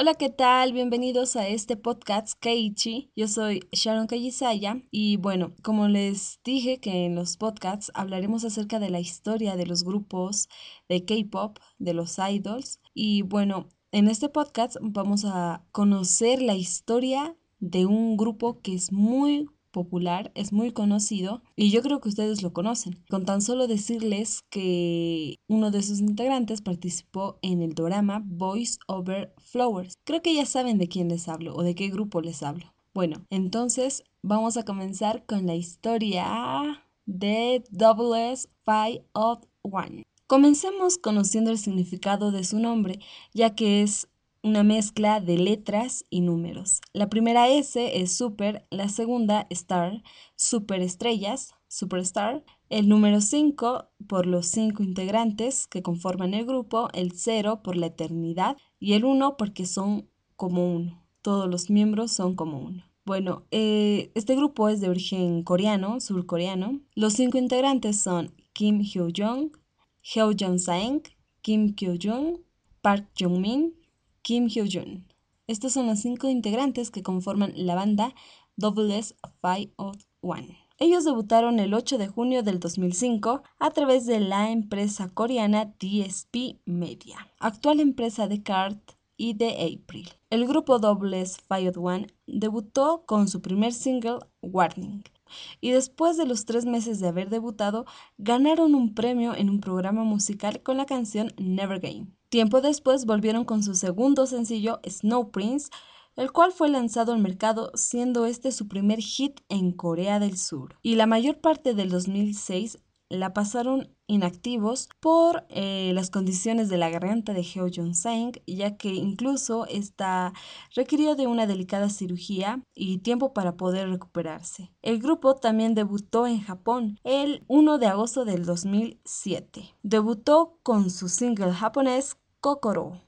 Hola, ¿qué tal? Bienvenidos a este podcast Keiichi. Yo soy Sharon Kayisaya y bueno, como les dije que en los podcasts hablaremos acerca de la historia de los grupos de K-pop, de los idols y bueno, en este podcast vamos a conocer la historia de un grupo que es muy popular, es muy conocido y yo creo que ustedes lo conocen. Con tan solo decirles que uno de sus integrantes participó en el drama Voice Over Flowers. Creo que ya saben de quién les hablo o de qué grupo les hablo. Bueno, entonces vamos a comenzar con la historia de Double S Five of One. Comencemos conociendo el significado de su nombre, ya que es una mezcla de letras y números. La primera S es super, la segunda star, superestrellas, superstar, el número 5 por los cinco integrantes que conforman el grupo, el 0 por la eternidad y el 1 porque son como uno. Todos los miembros son como uno. Bueno, eh, este grupo es de origen coreano, surcoreano. Los cinco integrantes son Kim Hyo-jong, Hyo Jong-sang, Kim Kyo-jung, Park Jung-min, Kim Hyo-jun. Estos son los cinco integrantes que conforman la banda Double S Five of One. Ellos debutaron el 8 de junio del 2005 a través de la empresa coreana DSP Media, actual empresa de Cart y de April. El grupo Double S Five of One debutó con su primer single Warning, y después de los tres meses de haber debutado, ganaron un premio en un programa musical con la canción Never Game. Tiempo después volvieron con su segundo sencillo Snow Prince, el cual fue lanzado al mercado siendo este su primer hit en Corea del Sur. Y la mayor parte del 2006 la pasaron inactivos por eh, las condiciones de la garganta de Heo Jong-sang, ya que incluso esta requirió de una delicada cirugía y tiempo para poder recuperarse. El grupo también debutó en Japón el 1 de agosto del 2007. Debutó con su single japonés Kokoro,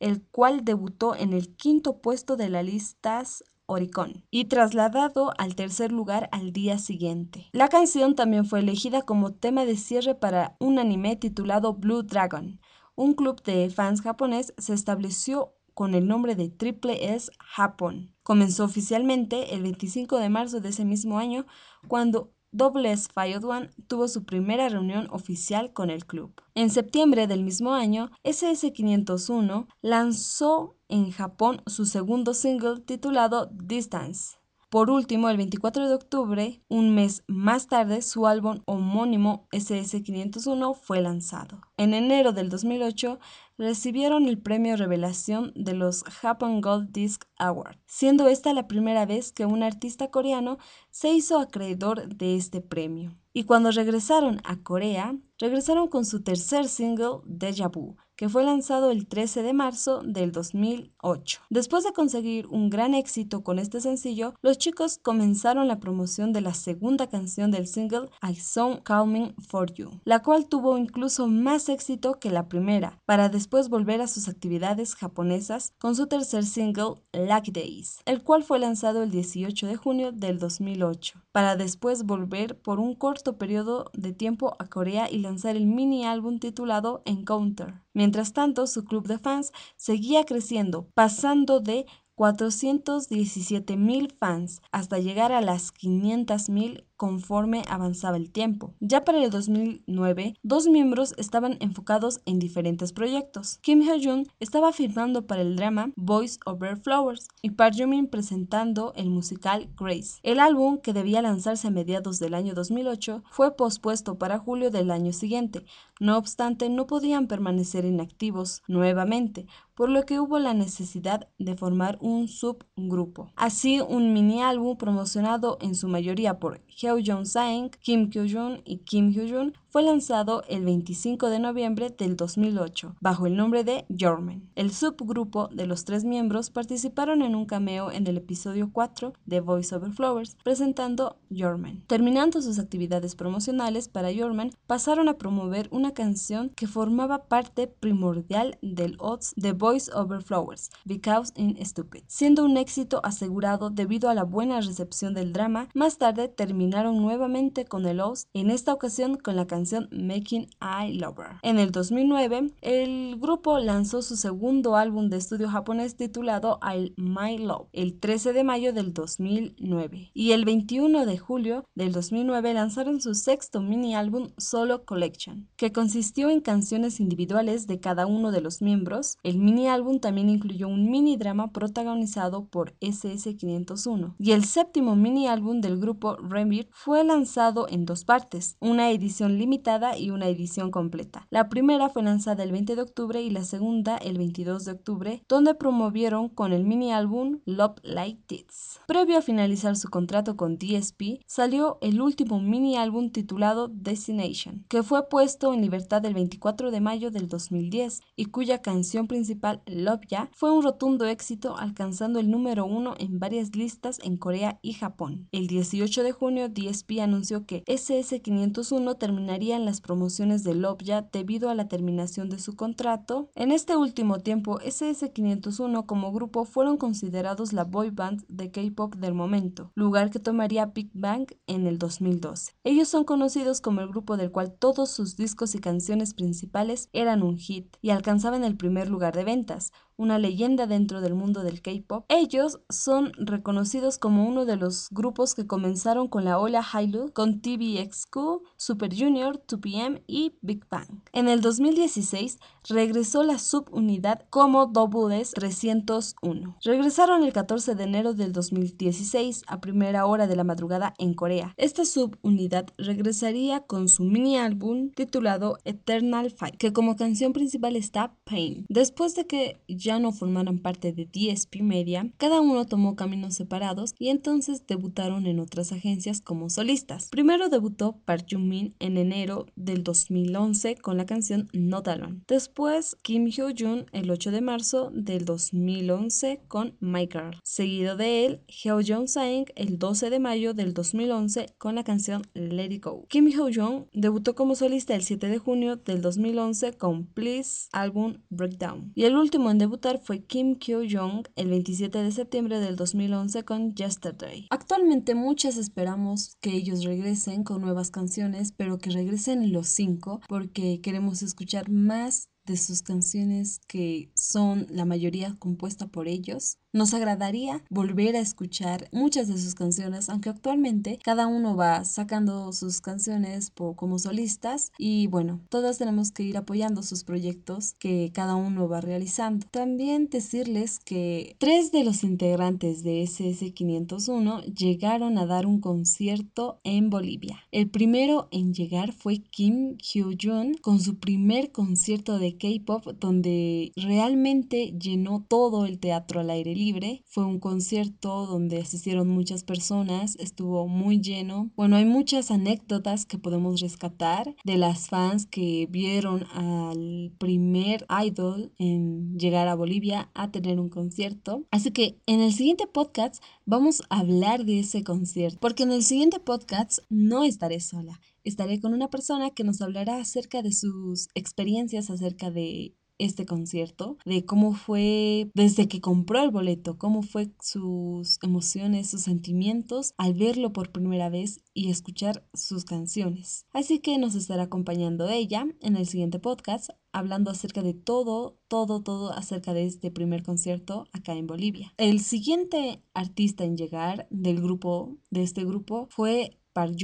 el cual debutó en el quinto puesto de las listas Oricon y trasladado al tercer lugar al día siguiente. La canción también fue elegida como tema de cierre para un anime titulado Blue Dragon. Un club de fans japonés se estableció con el nombre de Triple S Japón. Comenzó oficialmente el 25 de marzo de ese mismo año cuando Double S One tuvo su primera reunión oficial con el club. En septiembre del mismo año, SS501 lanzó en Japón su segundo single titulado Distance. Por último, el 24 de octubre, un mes más tarde, su álbum homónimo SS501 fue lanzado. En enero del 2008, recibieron el premio Revelación de los Japan Gold Disc Award, siendo esta la primera vez que un artista coreano se hizo acreedor de este premio. Y cuando regresaron a Corea, regresaron con su tercer single, Deja Vu, que fue lanzado el 13 de marzo del 2008. Después de conseguir un gran éxito con este sencillo, los chicos comenzaron la promoción de la segunda canción del single I Saw Calming for You, la cual tuvo incluso más éxito que la primera, para después volver a sus actividades japonesas con su tercer single Lucky Days, el cual fue lanzado el 18 de junio del 2008, para después volver por un corto periodo de tiempo a Corea y lanzar el mini álbum titulado Encounter. Mientras tanto, su club de fans seguía creciendo, pasando de 417 mil fans hasta llegar a las 500 mil conforme avanzaba el tiempo. Ya para el 2009, dos miembros estaban enfocados en diferentes proyectos. Kim Hyo-jun estaba firmando para el drama Voice Over Flowers y Park Joo-min presentando el musical Grace. El álbum, que debía lanzarse a mediados del año 2008, fue pospuesto para julio del año siguiente. No obstante, no podían permanecer inactivos nuevamente, por lo que hubo la necesidad de formar un subgrupo. Así, un mini álbum promocionado en su mayoría por Heo Jong-sang, Kim Kyo-jun y Kim Hyo-jun fue lanzado el 25 de noviembre del 2008 bajo el nombre de Jorman. El subgrupo de los tres miembros participaron en un cameo en el episodio 4 de Voice Over Flowers presentando Jorman. Terminando sus actividades promocionales para Jorman, pasaron a promover una canción que formaba parte primordial del odds de Voice Over Flowers, Because in Stupid, siendo un éxito asegurado debido a la buena recepción del drama. Más tarde terminaron nuevamente con el Oz, en esta ocasión con la canción Making I Lover. En el 2009, el grupo lanzó su segundo álbum de estudio japonés titulado I My Love el 13 de mayo del 2009 y el 21 de julio del 2009 lanzaron su sexto mini álbum Solo Collection, que consistió en canciones individuales de cada uno de los miembros. El mini álbum también incluyó un mini drama protagonizado por SS501 y el séptimo mini álbum del grupo Remir fue lanzado en dos partes, una edición limitada y una edición completa. La primera fue lanzada el 20 de octubre y la segunda el 22 de octubre, donde promovieron con el mini álbum Love Like This. Previo a finalizar su contrato con DSP, salió el último mini álbum titulado Destination, que fue puesto en libertad el 24 de mayo del 2010 y cuya canción principal Love Ya fue un rotundo éxito alcanzando el número uno en varias listas en Corea y Japón. El 18 de junio DSP anunció que SS501 terminaría en las promociones de Love Ya debido a la terminación de su contrato. En este último tiempo SS501 como grupo fueron considerados la boy band de K-pop del momento, lugar que tomaría Big Bang en el 2012. Ellos son conocidos como el grupo del cual todos sus discos y canciones principales eran un hit y alcanzaban el primer lugar de ventas, una leyenda dentro del mundo del K-pop. Ellos son reconocidos como uno de los grupos que comenzaron con la ola Hallyu con TVXQ, Super Junior, 2PM y Big Bang. En el 2016 regresó la subunidad como Doubles 301. Regresaron el 14 de enero del 2016 a primera hora de la madrugada en Corea. Esta subunidad regresaría con su mini álbum titulado Eternal Fight, que como canción principal está Pain. Después de que ya no formaran parte de DSP Media, cada uno tomó caminos separados y entonces debutaron en otras agencias como solistas. Primero debutó Park Jung-min en enero del 2011 con la canción Not Alone. Después Kim Hyo-jun el 8 de marzo del 2011 con My Girl. Seguido de él, Hyo Jong-sang el 12 de mayo del 2011 con la canción Let It Go. Kim Hyo-jung debutó como solista el 7 de junio del 2011 con Please Album Breakdown. Y el último en fue Kim Kyo-jong el 27 de septiembre del 2011 con Yesterday. Actualmente muchas esperamos que ellos regresen con nuevas canciones, pero que regresen los cinco porque queremos escuchar más de sus canciones que son la mayoría compuesta por ellos. Nos agradaría volver a escuchar muchas de sus canciones, aunque actualmente cada uno va sacando sus canciones como solistas y bueno, todas tenemos que ir apoyando sus proyectos que cada uno va realizando. También decirles que tres de los integrantes de SS501 llegaron a dar un concierto en Bolivia. El primero en llegar fue Kim Hyo-jun con su primer concierto de K-pop donde realmente llenó todo el teatro al aire libre. Fue un concierto donde asistieron muchas personas, estuvo muy lleno. Bueno, hay muchas anécdotas que podemos rescatar de las fans que vieron al primer idol en llegar a Bolivia a tener un concierto. Así que en el siguiente podcast vamos a hablar de ese concierto, porque en el siguiente podcast no estaré sola estaré con una persona que nos hablará acerca de sus experiencias acerca de este concierto, de cómo fue desde que compró el boleto, cómo fue sus emociones, sus sentimientos al verlo por primera vez y escuchar sus canciones. Así que nos estará acompañando ella en el siguiente podcast hablando acerca de todo, todo, todo acerca de este primer concierto acá en Bolivia. El siguiente artista en llegar del grupo, de este grupo, fue Park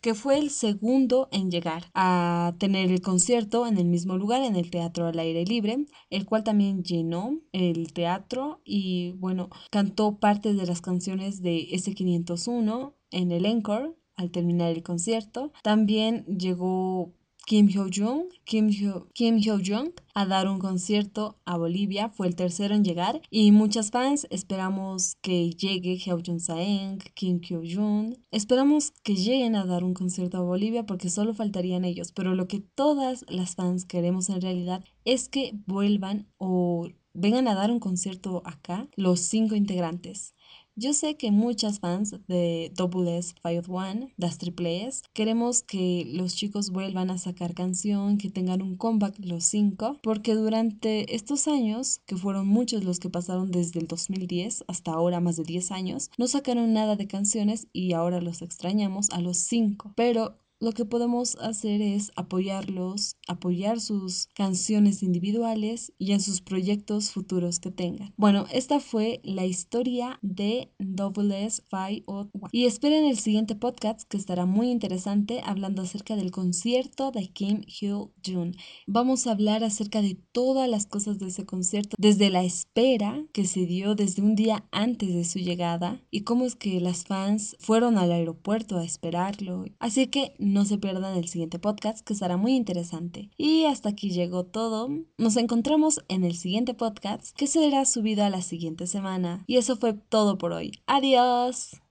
que fue el segundo en llegar a tener el concierto en el mismo lugar, en el Teatro al Aire Libre, el cual también llenó el teatro y bueno, cantó parte de las canciones de S501 en el encore al terminar el concierto. También llegó Kim Hyo-jung, Kim, Hyo, Kim Hyo-jung a dar un concierto a Bolivia, fue el tercero en llegar y muchas fans. Esperamos que llegue Hyo Jung Saeng, Kim Hyo-jung, esperamos que lleguen a dar un concierto a Bolivia porque solo faltarían ellos, pero lo que todas las fans queremos en realidad es que vuelvan o vengan a dar un concierto acá los cinco integrantes. Yo sé que muchas fans de Double S One, las triples, queremos que los chicos vuelvan a sacar canción, que tengan un comeback los cinco, porque durante estos años, que fueron muchos los que pasaron desde el 2010 hasta ahora, más de 10 años, no sacaron nada de canciones y ahora los extrañamos a los cinco. Pero lo que podemos hacer es apoyarlos, apoyar sus canciones individuales y en sus proyectos futuros que tengan. Bueno, esta fue la historia de Double S Y esperen el siguiente podcast que estará muy interesante hablando acerca del concierto de Kim Hyo Jun. Vamos a hablar acerca de todas las cosas de ese concierto, desde la espera que se dio desde un día antes de su llegada y cómo es que las fans fueron al aeropuerto a esperarlo. Así que no se pierdan el siguiente podcast que estará muy interesante. Y hasta aquí llegó todo. Nos encontramos en el siguiente podcast que será subido a la siguiente semana. Y eso fue todo por hoy. Adiós.